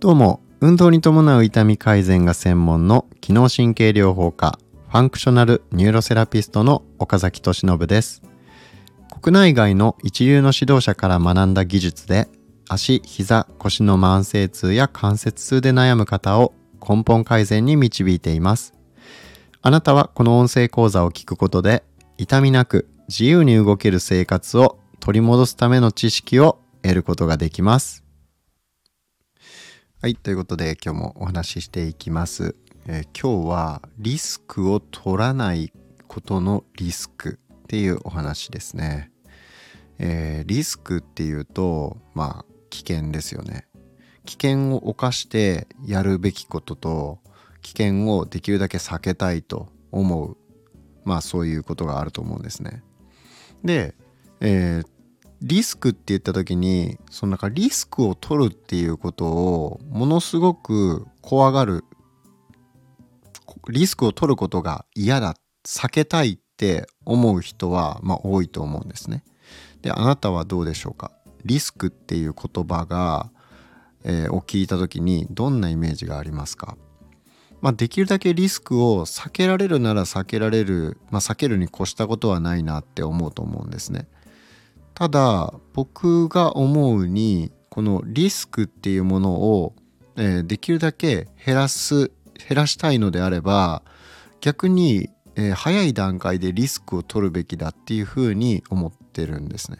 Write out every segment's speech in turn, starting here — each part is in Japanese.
どうも運動に伴う痛み改善が専門の機能神経療法家ファンクショナルニューロセラピストの岡崎俊信です。国内外の一流の指導者から学んだ技術で足、膝、腰の慢性痛や関節痛で悩む方を根本改善に導いています。あなたはこの音声講座を聞くことで痛みなく自由に動ける生活を取り戻すための知識を得ることができます。はい、ということで今日もお話ししていきます。えー、今日はリスクを取らないことのリスクっていうお話ですね。えー、リスクっていうとまあ危険ですよね。危険を冒してやるべきことと危険をできるだけ避けたいと思うまあそういうことがあると思うんですね。で、えー、リスクって言った時にそのなんかリスクを取るっていうことをものすごく怖がる。リスクを取ることが嫌だ。避けたいって思う人はまあ多いと思うんですね。であなたはどうでしょうか？リスクっていう言葉が、えー、を聞いた時にどんなイメージがありますか？まあ、できるだけリスクを避けられるなら避けられる、まあ、避けるに越したことはないなって思うと思うんですね。ただ僕が思うにこのリスクっていうものを、え、できるだけ減らす減らしたいのであれば逆に、え、早い段階でリスクを取るべきだっていうふうに思ってるんですね。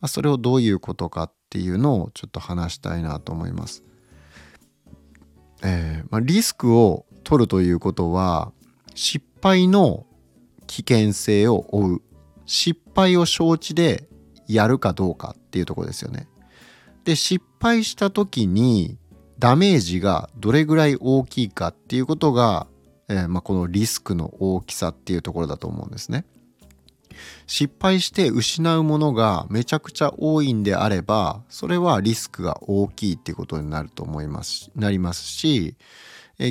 ま、それをどういうことかっていうのをちょっと話したいなと思います。えー、まあ、リスクを取るということは失敗の危険性を負う失敗を承知でやるかどうかっていうとこですよね。で失敗した時にダメージがどれぐらい大きいかっていうことが、えー、まあ、このリスクの大きさっていうところだと思うんですね。失敗して失うものがめちゃくちゃ多いんであればそれはリスクが大きいっていうことになると思いますなりますし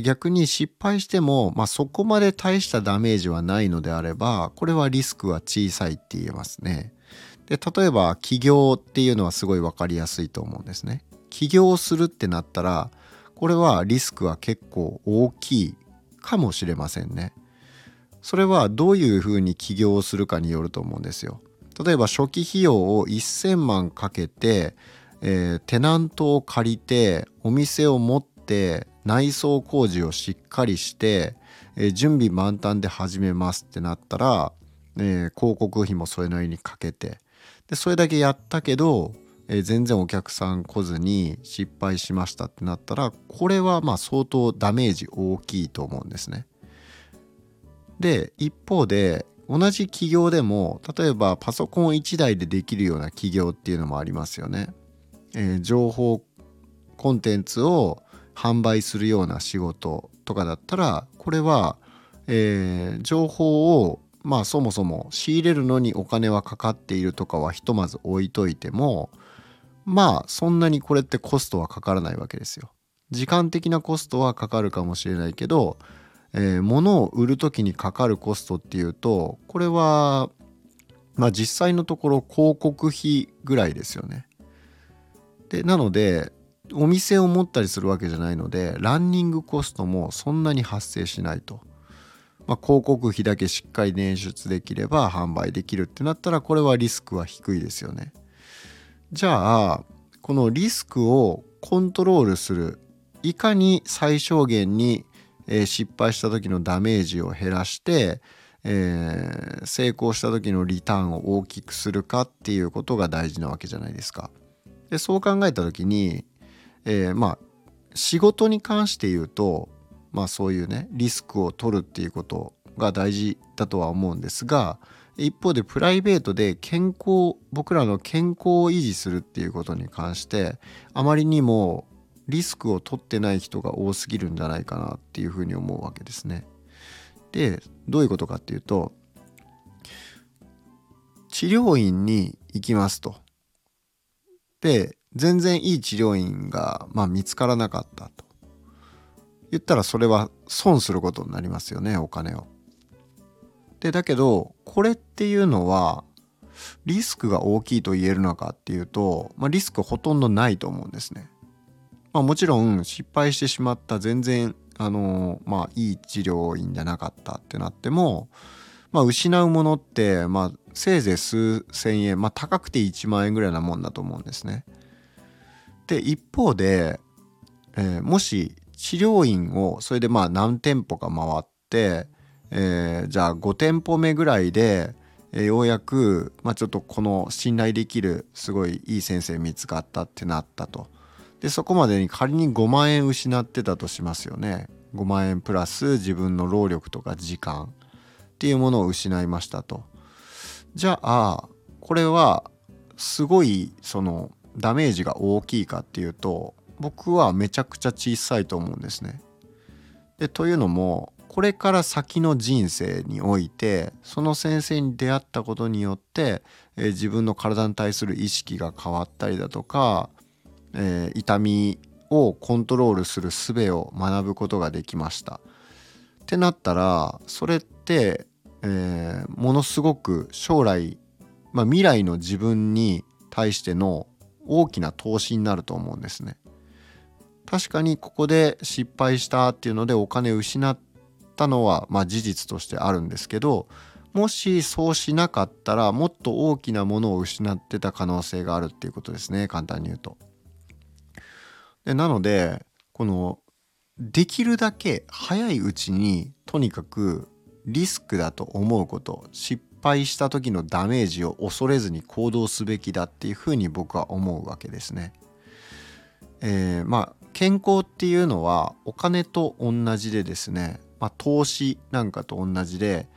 逆に失敗しても、まあ、そこまで大したダメージはないのであればこれはリスクは小さいって言えますね。で例えば起業っていうのはすごい分かりやすいと思うんですね。起業するってなったらこれはリスクは結構大きいかもしれませんね。それはどういうふうに起業するかによると思うんですよ。例えば初期費用を1,000万かけて、えー、テナントを借りてお店を持って内装工事をしっかりして、えー、準備満タンで始めますってなったら、えー、広告費もそれなりにかけてでそれだけやったけど、え全然お客さん来ずに失敗しましたってなったらこれはまあ相当ダメージ大きいと思うんですね。で一方で同じ企業でも例えばパソコン1台でできるような企業っていうのもありますよね。えー、情報コンテンツを販売するような仕事とかだったらこれは、えー、情報をまあそもそも仕入れるのにお金はかかっているとかはひとまず置いといてもまあそんなにこれってコストはかからないわけですよ。時間的なコストはかかるかもしれないけどえー、物を売る時にかかるコストっていうとこれはまあ実際のところ広告費ぐらいですよね。でなのでお店を持ったりするわけじゃないのでランニングコストもそんなに発生しないと。まあ、広告費だけしっかり捻出できれば販売できるってなったらこれはリスクは低いですよね。じゃあこのリスクをコントロールするいかに最小限に、失敗した時のダメージを減らして、えー、成功した時のリターンを大きくするかっていうことが大事なわけじゃないですか。でそう考えた時に、えー、まあ仕事に関して言うとまあそういうねリスクを取るっていうことが大事だとは思うんですが一方でプライベートで健康僕らの健康を維持するっていうことに関してあまりにもリスクを取ってない人が多すぎるんじゃないかなっていうふうに思うわけですね。でどういうことかっていうと治療院に行きますと。で全然いい治療院が、まあ、見つからなかったと。言ったらそれは損することになりますよねお金を。でだけどこれっていうのはリスクが大きいと言えるのかっていうと、まあ、リスクほとんどないと思うんですね。まあ、もちろん失敗してしまった全然あのまあいい治療院じゃなかったってなっても、まあ、失うものって、まあ、せいぜい数千円、まあ、高くて1万円ぐらいなもんだと思うんですね。で一方で、えー、もし治療院をそれでまあ何店舗か回って、えー、じゃあ5店舗目ぐらいで、えー、ようやく、まあ、ちょっとこの信頼できるすごいいい先生見つかったってなったと。でそこまでに仮に5万円失ってたとしますよね。5万円プラス自分の労力とか時間っていうものを失いましたと。じゃあこれはすごいそのダメージが大きいかっていうと僕はめちゃくちゃ小さいと思うんですね。でというのもこれから先の人生においてその先生に出会ったことによって、えー、自分の体に対する意識が変わったりだとか、えー、痛みをコントロールする術を学ぶことができました。ってなったらそれって、えー、ものすごく将来、まあ、未来の自分に対しての大きな投資になると思うんですね。確かにここで失敗したっていうのでお金失ったのはまあ事実としてあるんですけどもしそうしなかったらもっと大きなものを失ってた可能性があるっていうことですね簡単に言うと。でなのでこのできるだけ早いうちにとにかくリスクだと思うこと失敗した時のダメージを恐れずに行動すべきだっていうふうに僕は思うわけですね。えー、まあ健康っていうのはお金と同じでですね、まあ、投資なんかと同じで、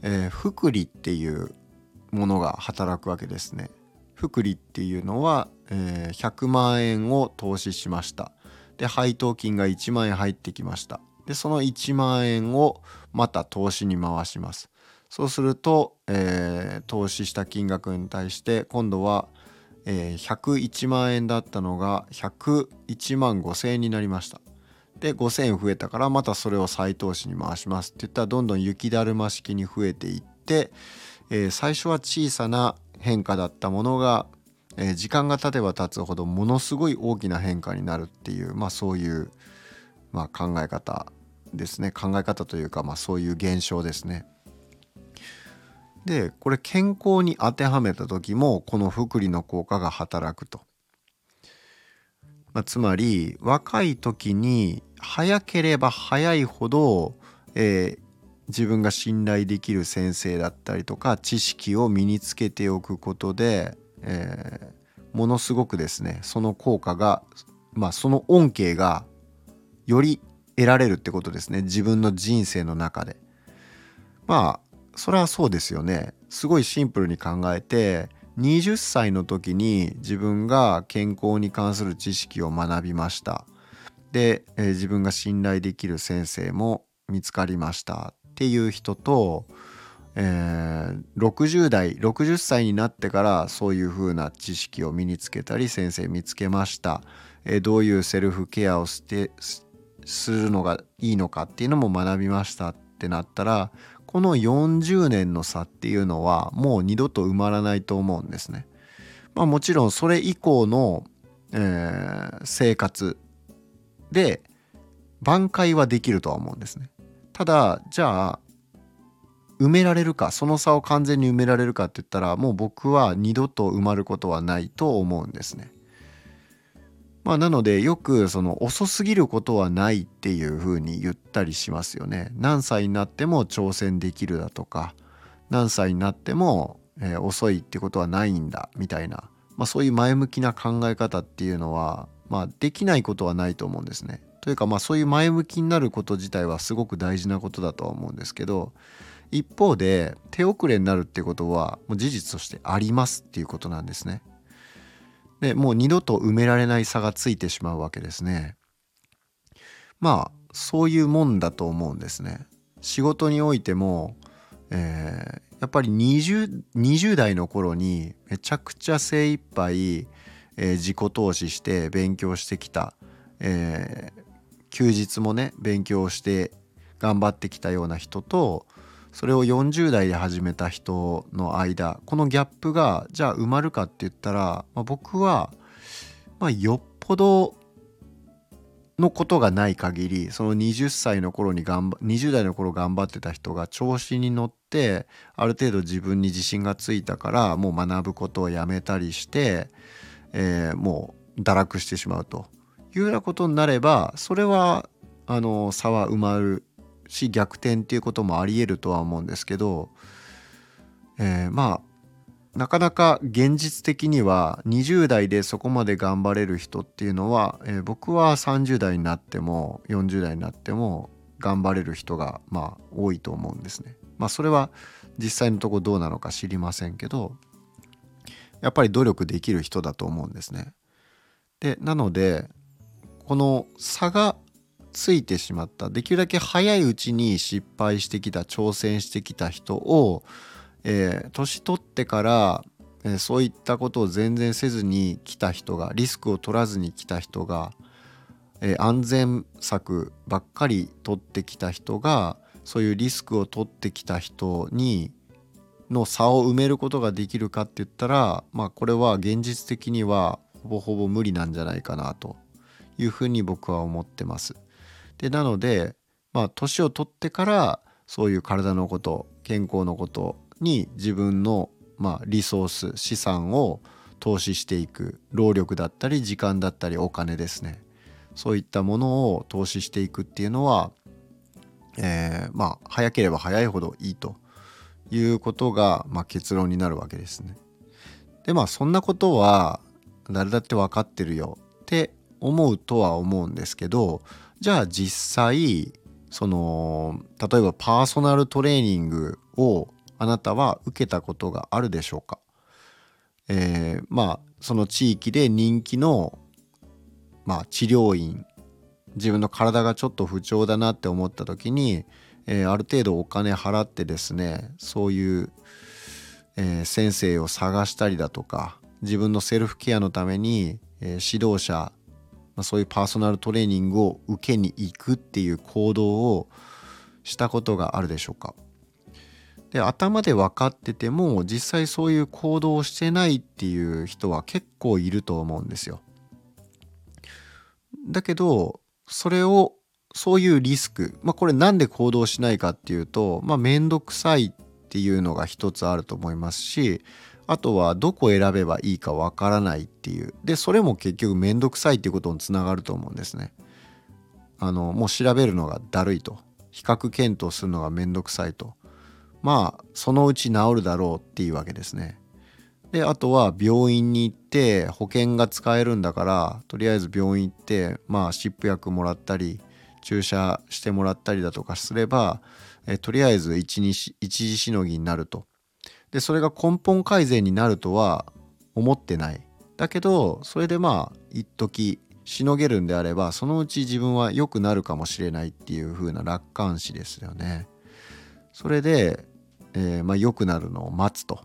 えー、福利っていうものが働くわけですね。福利っていうのは、えー、100万円を投資しました。で配当金が1万円入ってきました。でその1万円をまた投資に回します。そうすると、えー、投資した金額に対して今度は、えー、101万円だったのが101万5,000円になりました。で5,000円増えたからまたそれを再投資に回しますって言ったらどんどん雪だるま式に増えていって、えー、最初は小さな変化だったものが、えー、時間が経てば経つほどものすごい大きな変化になるっていう、まあ、そういう、まあ、考え方ですね考え方というか、まあ、そういう現象ですね。でこれ健康に当てはめた時もこの福利の効果が働くと。まあ、つまり若い時に早ければ早いほど、えー、自分が信頼できる先生だったりとか知識を身につけておくことで、えー、ものすごくですねその効果がまあその恩恵がより得られるってことですね自分の人生の中で。まあそれはそうですよね。すごいシンプルに考えて20歳の時に自分が健康に関する知識を学びました。で、えー、自分が信頼できる先生も見つかりました。っていう人と、えー、60代60歳になってからそういうふうな知識を身につけたり先生見つけました、えー、どういうセルフケアをしてするのがいいのかっていうのも学びましたってなったらこの40年の差っていうのはもう二度と埋まらないと思うんですね。まあ、もちろんそれ以降の、えー、生活で挽回はできるとは思うんですね。ただじゃあ埋められるかその差を完全に埋められるかって言ったらもう僕は二度と埋まることはないと思うんですね。まあ、なのでよくその遅すぎることはないっていうふうに言ったりしますよね。何歳になっても挑戦できるだとか何歳になっても、え、遅いってことはないんだみたいな、まあ、そういう前向きな考え方っていうのは、まあ、できないことはないと思うんですね。というかまあそういう前向きになること自体はすごく大事なことだとは思うんですけど一方で手遅れになるってことはもう事実としてありますっていうことなんですね。でもう二度と埋められない差がついてしまうわけですね。まあそういうもんだと思うんですね。仕事においても、えー、やっぱり 20, 20代の頃にめちゃくちゃ精一杯、えー、自己投資して勉強してきた、えー、休日もね勉強して頑張ってきたような人とそれを40代で始めた人の間このギャップがじゃあ埋まるかって言ったら、まあ、僕は、まあ、よっぽどのことがない限りその20歳の頃に頑張20代の頃頑張ってた人が調子に乗ってある程度自分に自信がついたからもう学ぶことをやめたりして、えー、もう堕落してしまうというようなことになればそれはあの差は埋まるし逆転っていうこともありえるとは思うんですけど、えー、まあなかなか現実的には20代でそこまで頑張れる人っていうのは、えー、僕は30代になっても40代になっても頑張れる人がまあ多いと思うんですね。まあそれは実際のとこどうなのか知りませんけどやっぱり努力できる人だと思うんですね。でなのでこの差がついてしまったできるだけ早いうちに失敗してきた挑戦してきた人をえー、年取ってから、えー、そういったことを全然せずに来た人がリスクを取らずに来た人が、えー、安全策ばっかり取ってきた人がそういうリスクを取ってきた人にの差を埋めることができるかって言ったらまあこれは現実的にはほぼほぼ無理なんじゃないかなというふうに僕は思ってます。でなのでまあ年を取ってからそういう体のこと健康のことに自分の、まあ、リソース資産を投資していく労力だったり時間だったりお金ですねそういったものを投資していくっていうのは、えー、まあ早ければ早いほどいいということが、まあ、結論になるわけですね。でまあそんなことは誰だって分かってるよって思うとは思うんですけどじゃあ実際その例えばパーソナルトレーニングをあなたは受けたことがあるでしょうか、えー、まあその地域で人気の、まあ、治療院自分の体がちょっと不調だなって思った時に、えー、ある程度お金払ってですねそういう、えー、先生を探したりだとか自分のセルフケアのために、え指導者、まあ、そういうパーソナルトレーニングを受けに行くっていう行動をしたことがあるでしょうか？で頭で分かってても実際そういう行動をしてないっていう人は結構いると思うんですよ。だけどそれをそういうリスクまあこれなんで行動しないかっていうとまあ面倒くさいっていうのが一つあると思いますしあとはどこ選べばいいかわからないっていうでそれも結局面倒くさいっていうことにつながると思うんですね。あのもう調べるのがだるいと比較検討するのが面倒くさいとまあそのうち治るだろうっていうわけですね。であとは病院に行って保険が使えるんだからとりあえず病院行ってまあ湿布薬もらったり注射してもらったりだとかすればえとりあえず一一時しのぎになると。でそれが根本改善になるとは思ってない。だけどそれでまあ一時しのげるんであればそのうち自分は良くなるかもしれないっていう風な楽観視ですよね。それでえー、まあ、良くなるのを待つと。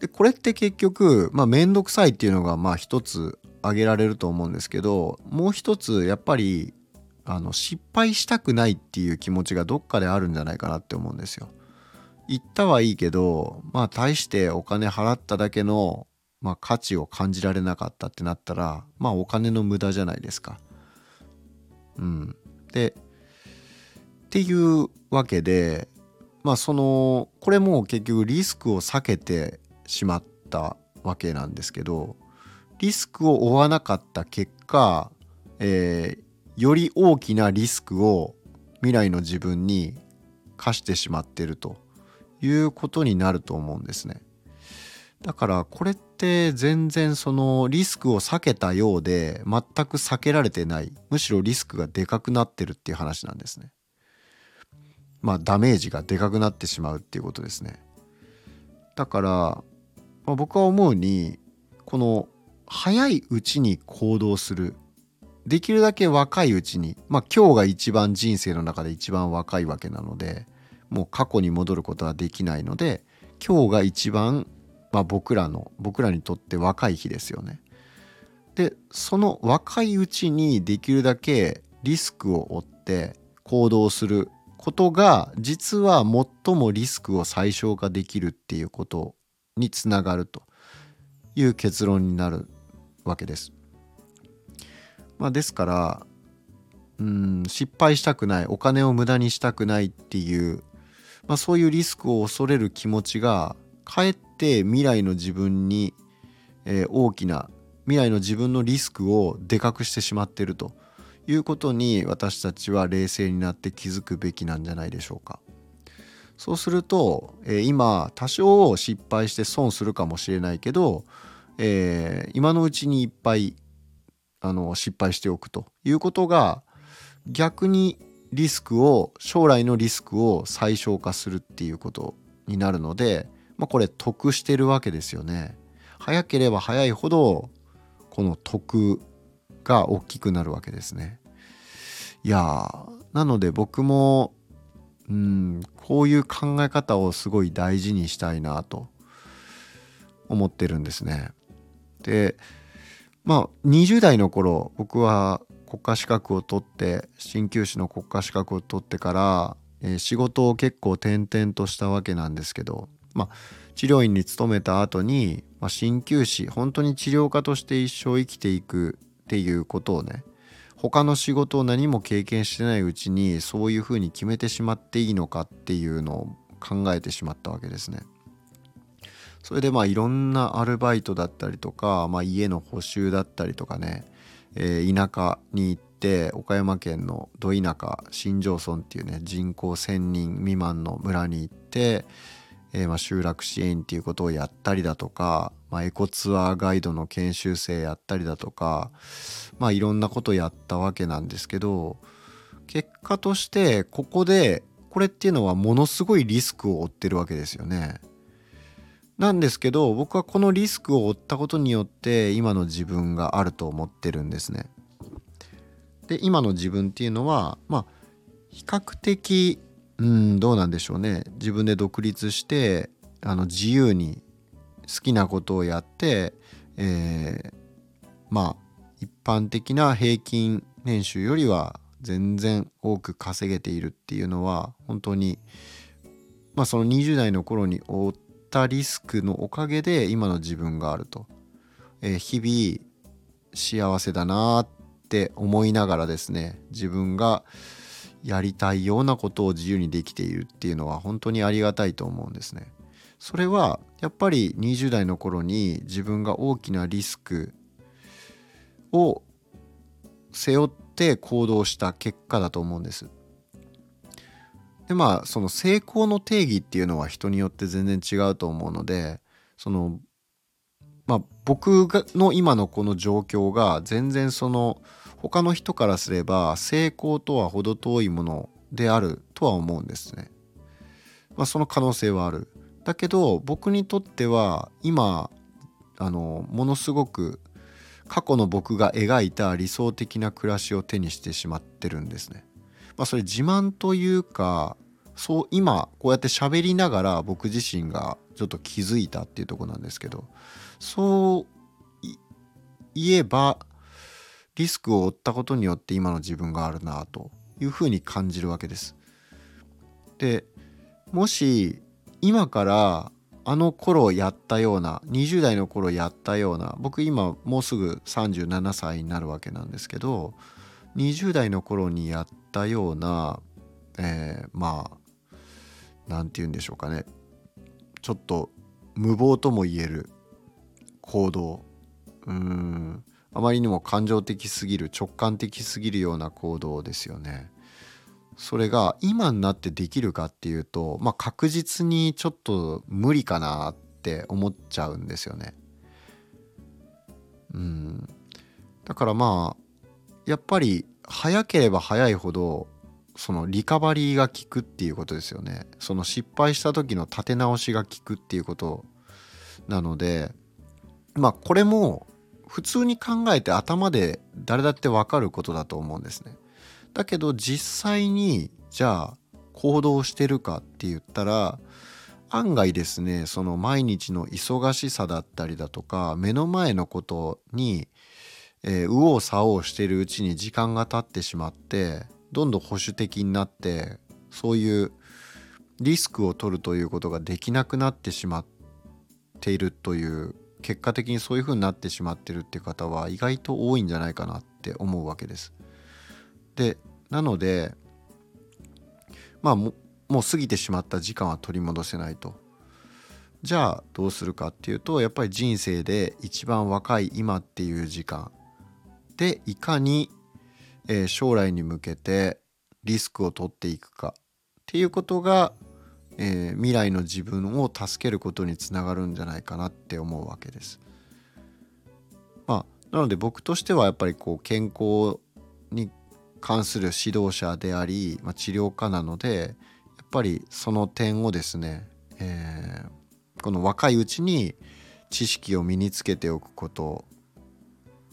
でこれって結局、まあ、面倒くさいっていうのがまあ一つ挙げられると思うんですけどもう一つやっぱりあの失敗したくないっていう気持ちがどっかであるんじゃないかなって思うんですよ。行ったはいいけどまあ大してお金払っただけの、まあ、価値を感じられなかったってなったらまあお金の無駄じゃないですか。うん、でっていうわけでまあそのこれも結局リスクを避けてしまったわけなんですけどリスクを負わなかった結果、えー、より大きなリスクを未来の自分に課してしまってるということになると思うんですね。だからこれって全然そのリスクを避けたようで全く避けられてないむしろリスクがでかくなってるっていう話なんですね。まあ、ダメージがでかくなってしまうっていうことですね。だから、まあ、僕は思うにこの早いうちに行動するできるだけ若いうちにまあ今日が一番人生の中で一番若いわけなのでもう過去に戻ることはできないので今日が一番、まあ、僕らの僕らにとって若い日ですよね。でその若いうちにできるだけリスクを負って行動することが実は最もリスクを最小化できるっていうことにつながるという結論になるわけです。まあ、ですからうん失敗したくないお金を無駄にしたくないっていう、まあ、そういうリスクを恐れる気持ちがかえって未来の自分に、えー、大きな未来の自分のリスクをでかくしてしまってるということに私たちは冷静になって気づくべきなんじゃないでしょうか。そうすると、えー、今多少失敗して損するかもしれないけど、えー、今のうちにいっぱいあの失敗しておくということが逆にリスクを将来のリスクを最小化するっていうことになるので、まあ、これ得してるわけですよね。早ければ早いほどこの得が大きくなるわけですね。いやなので僕もうんこういう考え方をすごい大事にしたいなと思ってるんですね。でまあ20代の頃僕は国家資格を取って鍼灸師の国家資格を取ってから、えー、仕事を結構転々としたわけなんですけどまあ治療院に勤めた後に、まあ、鍼灸師本当に治療家として一生生きていくっていうことをね他の仕事を何も経験してないうちにそういうふうに決めてしまっていいのかっていうのを考えてしまったわけですね。それでまあいろんなアルバイトだったりとか、まあ、家の補修だったりとかね、えー、田舎に行って岡山県のど田舎新庄村っていうね人口1,000人未満の村に行って、えー、まあ集落支援っていうことをやったりだとか、まあ、エコツアーガイドの研修生やったりだとかまあいろんなことやったわけなんですけど結果としてここでこれっていうのはものすごいリスクを負ってるわけですよね。なんですけど僕はこのリスクを負ったことによって今の自分があると思ってるんですね。で今の自分っていうのはまあ比較的うんどうなんでしょうね自分で独立してあの自由に好きなことをやって、えー、まあ一般的な平均年収よりは全然多く稼げているっていうのは本当にまあその20代の頃に負ったリスクのおかげで今の自分があると、えー、日々幸せだなって思いながらですね自分がやりたいようなことを自由にできているっていうのは本当にありがたいと思うんですね。それはやっぱり20代の頃に自分が大きなリスクを背負って行動した結果だと思うんです。でまあその成功の定義っていうのは人によって全然違うと思うのでそのまあ僕の今のこの状況が全然その他の人からすれば成功とは程遠いものであるとは思うんですね。まあ、その可能性はある。だけど僕にとっては今あのものすごく過去の僕が描いた理想的な暮らしを手にしてしまってるんですね。まあ、それ自慢というかそう今こうやって喋りながら僕自身がちょっと気づいたっていうとこなんですけどそう言えばリスクを負ったことによって今の自分があるなというふうに感じるわけです。でもし今からあの頃やったような20代の頃やったような僕今もうすぐ37歳になるわけなんですけど20代の頃にやったような、えー、まあ何て言うんでしょうかねちょっと無謀とも言える行動うんあまりにも感情的すぎる直感的すぎるような行動ですよね。それが今になってできるかっていうと、まあ、確実にちょっと無理かなって思っちゃうんですよね。うん、だからまあやっぱり早ければ早いほどそのリカバリーが効くっていうことですよね。その失敗した時の立て直しが効くっていうことなのでまあこれも普通に考えて頭で誰だって分かることだと思うんですね。だけど実際にじゃあ行動してるかって言ったら案外ですねその毎日の忙しさだったりだとか目の前のことに、えー、右往左往してるうちに時間が経ってしまってどんどん保守的になってそういうリスクを取るということができなくなってしまっているという結果的にそういうふうになってしまってるっていう方は意外と多いんじゃないかなって思うわけです。でなのでまあももう過ぎてしまった時間は取り戻せないと。じゃあどうするかっていうとやっぱり人生で一番若い今っていう時間でいかに、えー、将来に向けてリスクを取っていくかっていうことが、えー、未来の自分を助けることにつながるんじゃないかなって思うわけです。まあ、なので僕としてはやっぱりこう健康に関する指導者であり、まあ、治療家なのでやっぱりその点をですね、えー、この若いうちに知識を身につけておくこと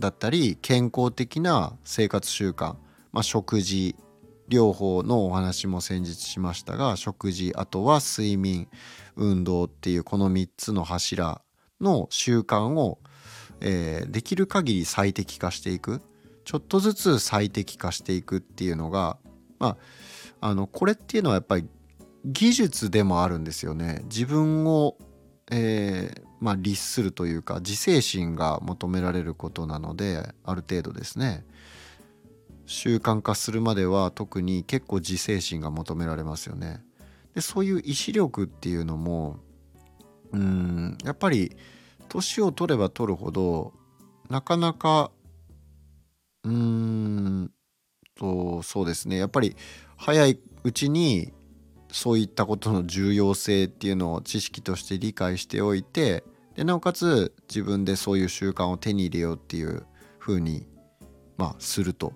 だったり健康的な生活習慣、まあ、食事療法のお話も先日しましたが食事あとは睡眠運動っていうこの3つの柱の習慣を、えー、できる限り最適化していくちょっとずつ最適化していくっていうのがまああのこれっていうのはやっぱり技術でもあるんですよね。自分を、えー、まあ、律するというか自制心が求められることなのである程度ですね習慣化するまでは特に結構自制心が求められますよね。でそういう意志力っていうのもうんやっぱり年を取れば取るほどなかなかうーんとそうですねやっぱり早いうちにそういったことの重要性っていうのを知識として理解しておいてでなおかつ自分でそういう習慣を手に入れようっていうふうにまあすると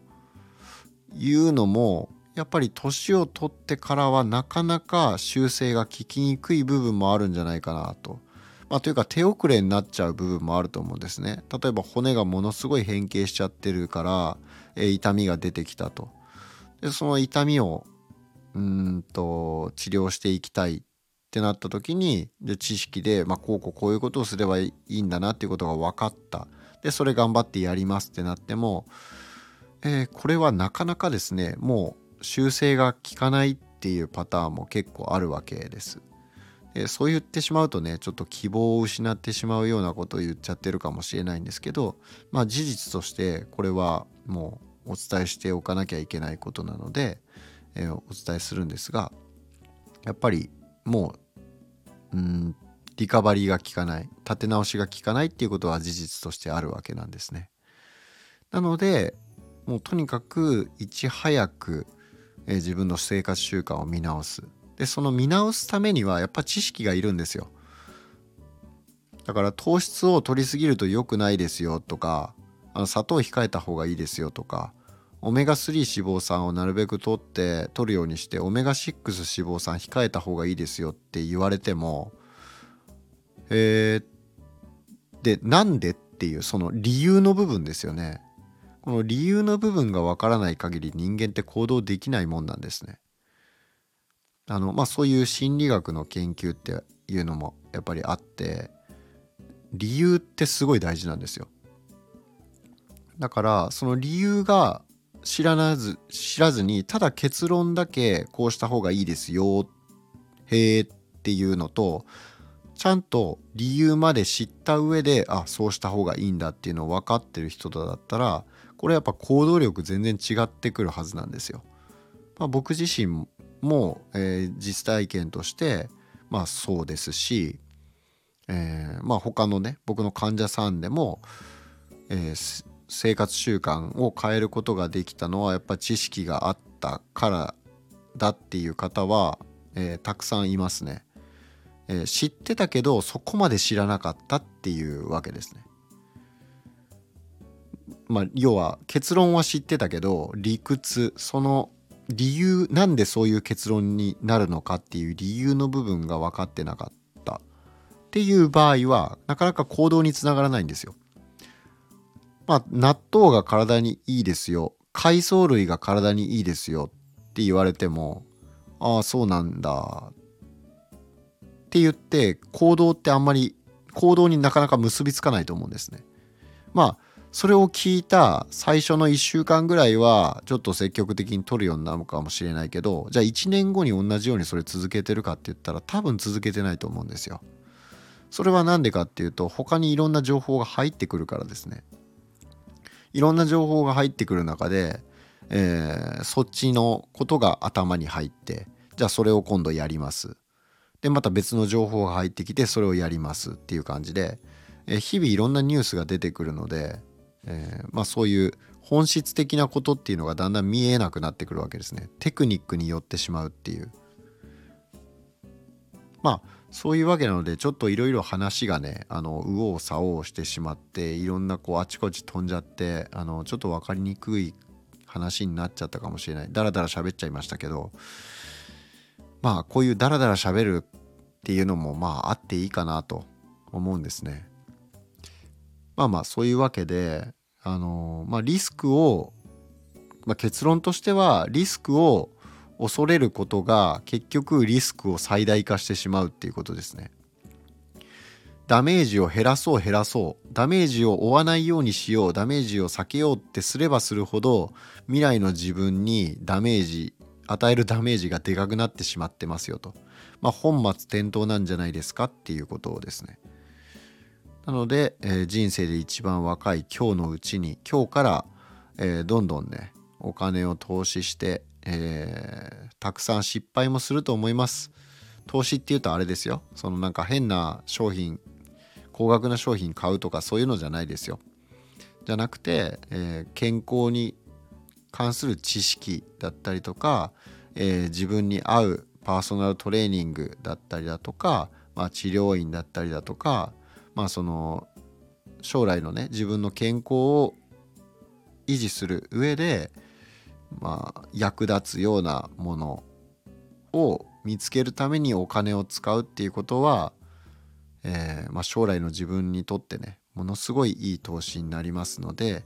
いうのもやっぱり年を取ってからはなかなか修正が効きにくい部分もあるんじゃないかなと。まあ、というか手遅れになっちゃう部分もあると思うんですね。例えば骨がものすごい変形しちゃってるから、えー、痛みが出てきたと。でその痛みをうんと治療していきたいっってなった時にで知識で、まあ、こうこうこういうことをすればいいんだなっていうことが分かったでそれ頑張ってやりますってなってもえー、これはなかなかですねもう修正が効かないっていうパターンも結構あるわけです。でそう言ってしまうとねちょっと希望を失ってしまうようなことを言っちゃってるかもしれないんですけどまあ事実としてこれはもうお伝えしておかなきゃいけないことなので、えー、お伝えするんですがやっぱりもううんリカバリーが効かない立て直しが効かないっていうことは事実としてあるわけなんですね。なのでもうとにかくいち早く、えー、自分の生活習慣を見直すでその見直すためにはやっぱ知識がいるんですよだから糖質を取りすぎると良くないですよとかあの砂糖を控えた方がいいですよとかオメガ3脂肪酸をなるべく取って取るようにしてオメガ6脂肪酸控えた方がいいですよって言われてもえー、でなんでっていうその理由の部分ですよねこの理由の部分がわからない限り人間って行動できないもんなんですね。あのまあそういう心理学の研究っていうのもやっぱりあって理由ってすごい大事なんですよ。だからその理由が知らなず知らずにただ結論だけこうした方がいいですよへえっていうのとちゃんと理由まで知った上であそうした方がいいんだっていうのを分かってる人だったらこれやっぱ行動力全然違ってくるはずなんですよ。まあ、僕自身も、えー、実体験としてまあそうですし、えー、まあ他のね僕の患者さんでも、えー、生活習慣を変えることができたのはやっぱ知識があったからだっていう方は、えー、たくさんいますね、えー、知ってたけどそこまで知らなかったっていうわけですね。まあ、要は結論は知ってたけど理屈その理由なんでそういう結論になるのかっていう理由の部分が分かってなかったっていう場合はなかなか行動につながらないんですよ。まあ納豆が体にいいですよ海藻類が体にいいですよって言われてもああそうなんだって言って行動ってあんまり行動になかなか結びつかないと思うんですね。まあそれを聞いた最初の1週間ぐらいはちょっと積極的に取るようになるかもしれないけどじゃあ1年後に同じようにそれ続けてるかって言ったら多分続けてないと思うんですよ。それは何でかっていうと他にいろんな情報が入ってくるからですね。いろんな情報が入ってくる中で、えー、そっちのことが頭に入ってじゃあそれを今度やります。でまた別の情報が入ってきてそれをやりますっていう感じで、えー、日々いろんなニュースが出てくるのでえー、まあ、そういう本質的なことっていうのがだんだん見えなくなってくるわけですね。テクニックによってしまうっていう。まあそういうわけなのでちょっといろいろ話がねあの右往左往してしまっていろんなこうあちこち飛んじゃってあのちょっと分かりにくい話になっちゃったかもしれないダラダラ喋っちゃいましたけどまあこういうダラダラ喋るっていうのもまああっていいかなと思うんですね。まあまあそういうわけであのまあリスクを、まあ、結論としてはリスクを恐れることが結局リスクを最大化してしまうっていうことですね。ダメージを減らそう減らそうダメージを負わないようにしようダメージを避けようってすればするほど未来の自分にダメージ与えるダメージがでかくなってしまってますよと。まあ本末転倒なんじゃないですかっていうことをですね。なので、えー、人生で一番若い今日のうちに今日から、えー、どんどんねお金を投資して、えー、たくさん失敗もすると思います。投資っていうとあれですよ。そのなんか変な商品高額な商品買うとかそういうのじゃないですよ。じゃなくて、え健康に関する知識だったりとか、え自分に合うパーソナルトレーニングだったりだとか、まあ、治療院だったりだとかまあその将来のね自分の健康を維持する上でまあ役立つようなものを見つけるためにお金を使うっていうことは、えー、まあ、将来の自分にとってねものすごいいい投資になりますので、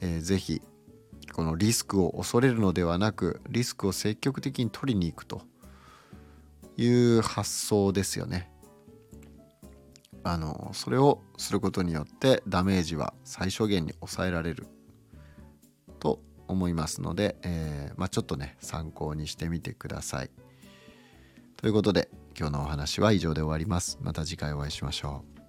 えー、ぜひこのリスクを恐れるのではなくリスクを積極的に取りに行くという発想ですよね。あのそれをすることによってダメージは最小限に抑えられる思いますので、えー、まあ、ちょっとね参考にしてみてください。ということで今日のお話は以上で終わります。また次回お会いしましょう。